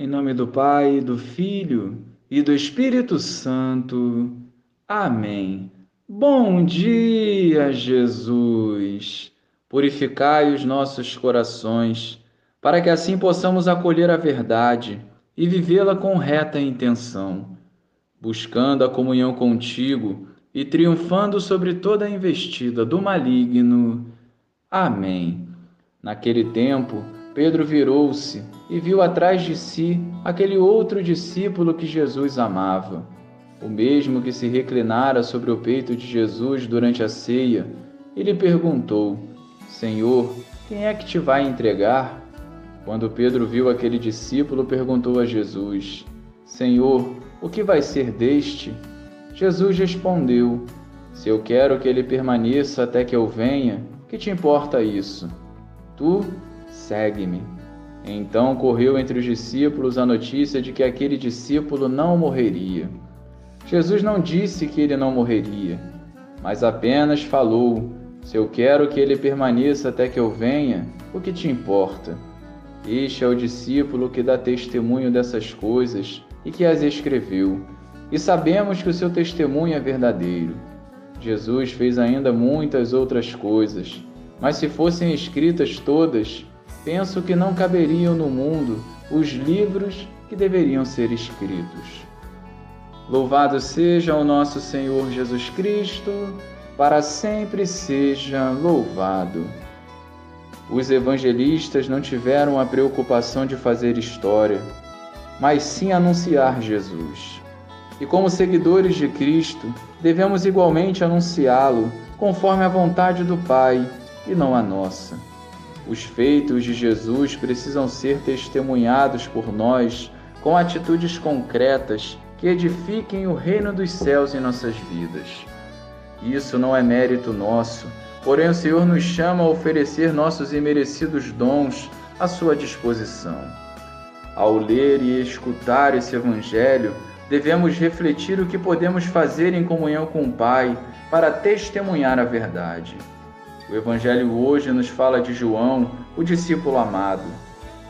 Em nome do Pai, do Filho e do Espírito Santo. Amém. Bom dia, Jesus. Purificai os nossos corações, para que assim possamos acolher a verdade e vivê-la com reta intenção, buscando a comunhão contigo e triunfando sobre toda a investida do maligno. Amém. Naquele tempo, Pedro virou-se e viu atrás de si aquele outro discípulo que Jesus amava, o mesmo que se reclinara sobre o peito de Jesus durante a ceia, e lhe perguntou: Senhor, quem é que te vai entregar? Quando Pedro viu aquele discípulo, perguntou a Jesus: Senhor, o que vai ser deste? Jesus respondeu: Se eu quero que ele permaneça até que eu venha, que te importa isso? Tu segue-me. Então correu entre os discípulos a notícia de que aquele discípulo não morreria. Jesus não disse que ele não morreria, mas apenas falou: Se eu quero que ele permaneça até que eu venha, o que te importa? Este é o discípulo que dá testemunho dessas coisas e que as escreveu, e sabemos que o seu testemunho é verdadeiro. Jesus fez ainda muitas outras coisas, mas se fossem escritas todas, penso que não caberiam no mundo os livros que deveriam ser escritos. Louvado seja o nosso Senhor Jesus Cristo, para sempre seja louvado. Os evangelistas não tiveram a preocupação de fazer história, mas sim anunciar Jesus. E como seguidores de Cristo, devemos igualmente anunciá-lo conforme a vontade do Pai e não a nossa. Os feitos de Jesus precisam ser testemunhados por nós com atitudes concretas que edifiquem o reino dos céus em nossas vidas. Isso não é mérito nosso, porém o Senhor nos chama a oferecer nossos imerecidos dons à sua disposição. Ao ler e escutar esse Evangelho, devemos refletir o que podemos fazer em comunhão com o Pai para testemunhar a verdade. O Evangelho hoje nos fala de João, o discípulo amado.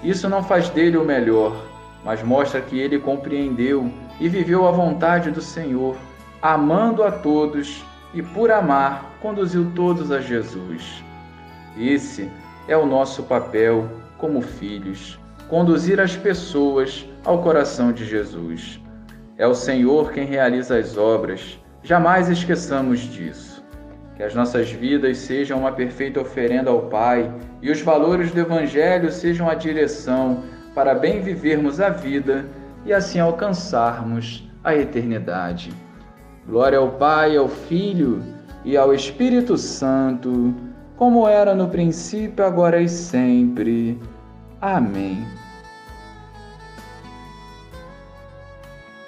Isso não faz dele o melhor, mas mostra que ele compreendeu e viveu a vontade do Senhor, amando a todos e, por amar, conduziu todos a Jesus. Esse é o nosso papel como filhos conduzir as pessoas ao coração de Jesus. É o Senhor quem realiza as obras, jamais esqueçamos disso. Que as nossas vidas sejam uma perfeita oferenda ao Pai e os valores do Evangelho sejam a direção para bem vivermos a vida e assim alcançarmos a eternidade. Glória ao Pai, ao Filho e ao Espírito Santo, como era no princípio, agora e sempre. Amém.